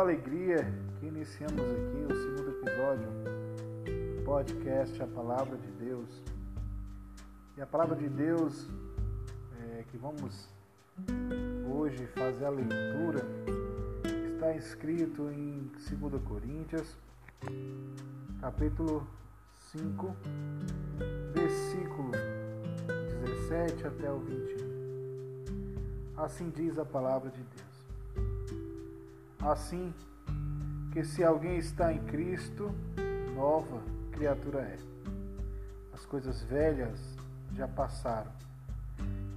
alegria que iniciamos aqui o segundo episódio do podcast A Palavra de Deus. E a palavra de Deus é, que vamos hoje fazer a leitura está escrito em 2 Coríntios, capítulo 5, versículo 17 até o 21. Assim diz a palavra de Deus. Assim que se alguém está em Cristo, nova criatura é. As coisas velhas já passaram,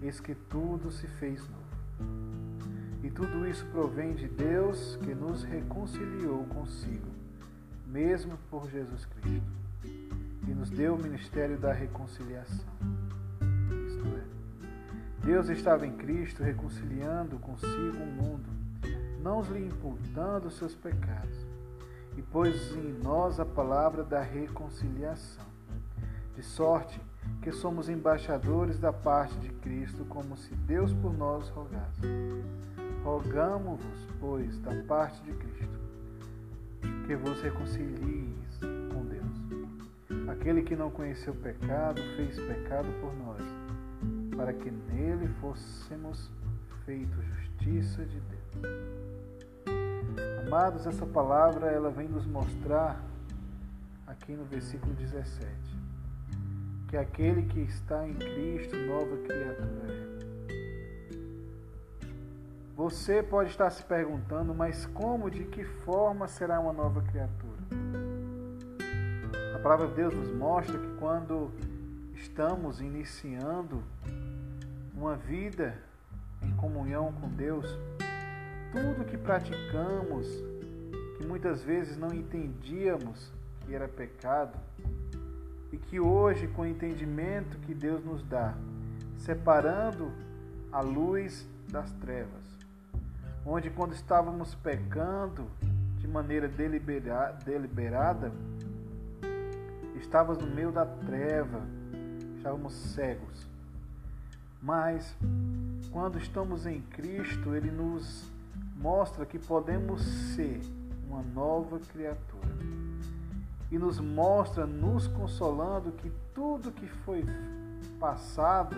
eis que tudo se fez novo. E tudo isso provém de Deus que nos reconciliou consigo, mesmo por Jesus Cristo, e nos deu o ministério da reconciliação. Isto é, Deus estava em Cristo reconciliando consigo o mundo não lhe imputando seus pecados, e pôs em nós a palavra da reconciliação, de sorte que somos embaixadores da parte de Cristo, como se Deus por nós rogasse. Rogamo-vos, pois, da parte de Cristo, que vos reconcilieis com Deus. Aquele que não conheceu pecado, fez pecado por nós, para que nele fôssemos feitos justiça de Deus. Amados, essa palavra ela vem nos mostrar aqui no versículo 17 que aquele que está em Cristo, nova criatura é. Você pode estar se perguntando, mas como, de que forma será uma nova criatura? A palavra de Deus nos mostra que quando estamos iniciando uma vida em comunhão com Deus, tudo que praticamos, que muitas vezes não entendíamos que era pecado, e que hoje, com o entendimento que Deus nos dá, separando a luz das trevas, onde quando estávamos pecando de maneira deliberada, estávamos no meio da treva, estávamos cegos. Mas quando estamos em Cristo, Ele nos mostra que podemos ser uma nova criatura. E nos mostra, nos consolando, que tudo que foi passado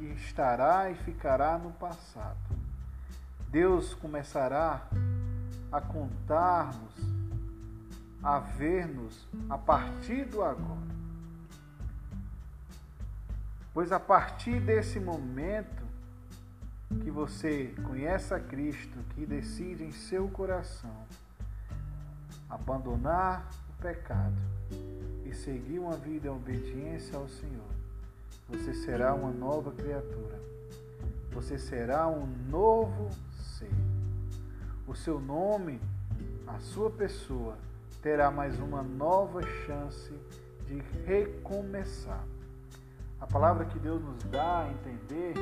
estará e ficará no passado. Deus começará a contar-nos, a ver-nos a partir do agora. Pois a partir desse momento, que você conhece a Cristo, que decide em seu coração abandonar o pecado e seguir uma vida em obediência ao Senhor, você será uma nova criatura. Você será um novo ser. O seu nome, a sua pessoa, terá mais uma nova chance de recomeçar. A palavra que Deus nos dá a entender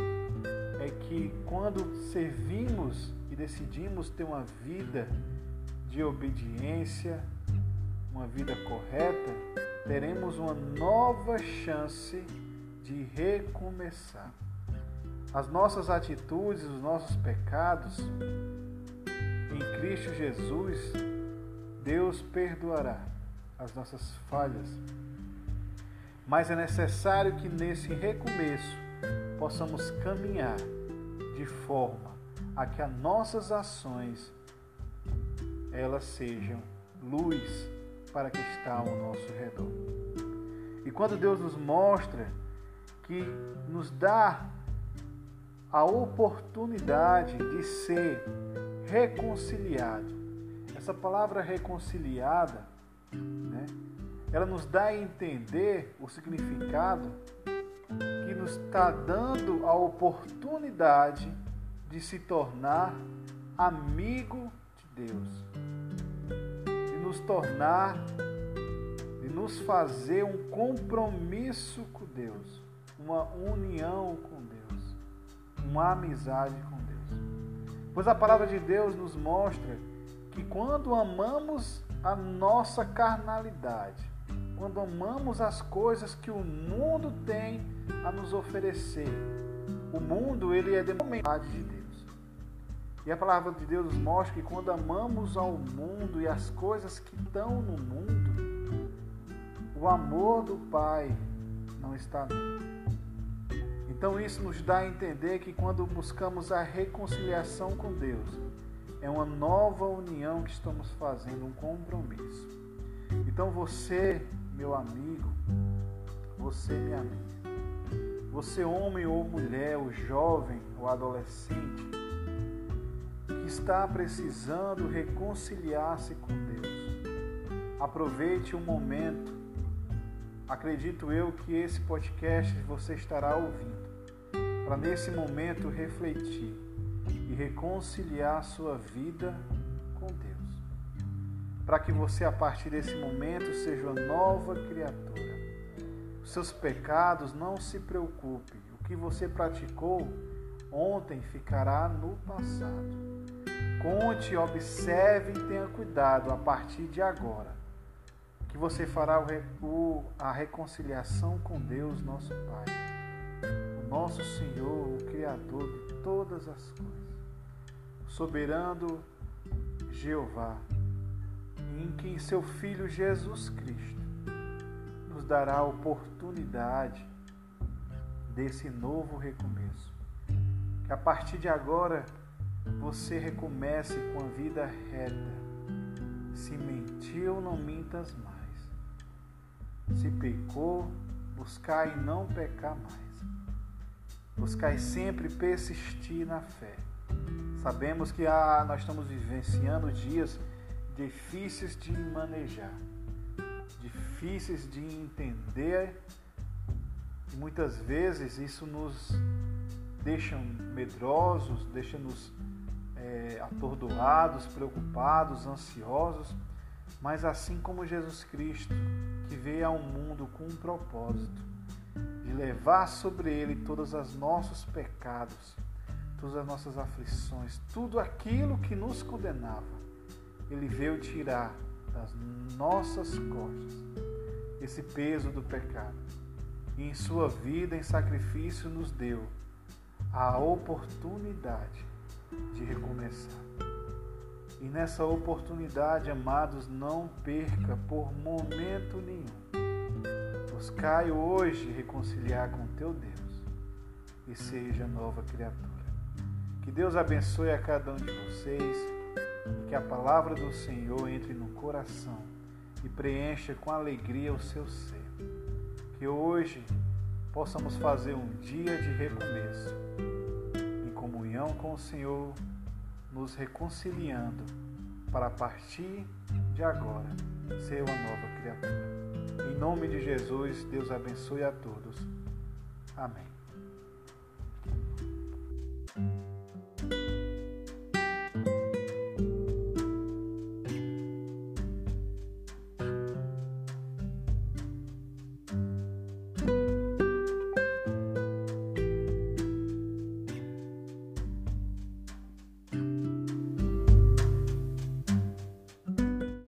é que quando servimos e decidimos ter uma vida de obediência, uma vida correta, teremos uma nova chance de recomeçar. As nossas atitudes, os nossos pecados, em Cristo Jesus, Deus perdoará as nossas falhas mas é necessário que nesse recomeço possamos caminhar de forma a que as nossas ações elas sejam luz para que está ao nosso redor. E quando Deus nos mostra que nos dá a oportunidade de ser reconciliado. Essa palavra reconciliada, né, ela nos dá a entender o significado que nos está dando a oportunidade de se tornar amigo de Deus, de nos tornar, de nos fazer um compromisso com Deus, uma união com Deus, uma amizade com Deus. Pois a palavra de Deus nos mostra que quando amamos a nossa carnalidade, quando amamos as coisas que o mundo tem a nos oferecer. O mundo ele é da vontade de Deus. E a palavra de Deus nos mostra que quando amamos ao mundo e as coisas que estão no mundo, o amor do Pai não está nele. Então isso nos dá a entender que quando buscamos a reconciliação com Deus, é uma nova união que estamos fazendo, um compromisso. Então você, meu amigo, você, minha amiga, você, homem ou mulher, o jovem ou adolescente, está precisando reconciliar-se com Deus. Aproveite o momento. Acredito eu que esse podcast você estará ouvindo para nesse momento refletir e reconciliar sua vida. Para que você a partir desse momento seja uma nova criatura. Os seus pecados não se preocupe. O que você praticou ontem ficará no passado. Conte, observe e tenha cuidado a partir de agora, que você fará o, a reconciliação com Deus, nosso Pai, o nosso Senhor, o Criador de todas as coisas, o soberano Jeová, em que seu Filho Jesus Cristo nos dará a oportunidade desse novo recomeço. Que a partir de agora você recomece com a vida reta. Se mentiu, não mintas mais. Se pecou, buscai não pecar mais. Buscai sempre persistir na fé. Sabemos que ah, nós estamos vivenciando dias difíceis de manejar, difíceis de entender, e muitas vezes isso nos deixa medrosos, deixa-nos é, atordoados, preocupados, ansiosos, mas assim como Jesus Cristo, que veio ao mundo com um propósito de levar sobre ele todos os nossos pecados, todas as nossas aflições, tudo aquilo que nos condenava, ele veio tirar das nossas costas esse peso do pecado. E em sua vida, em sacrifício, nos deu a oportunidade de recomeçar. E nessa oportunidade, amados, não perca por momento nenhum. Buscai hoje reconciliar com teu Deus e seja nova criatura. Que Deus abençoe a cada um de vocês que a palavra do Senhor entre no coração e preencha com alegria o seu ser. Que hoje possamos fazer um dia de recomeço comunhão com o Senhor, nos reconciliando para a partir de agora ser uma nova criatura. Em nome de Jesus, Deus abençoe a todos. Amém.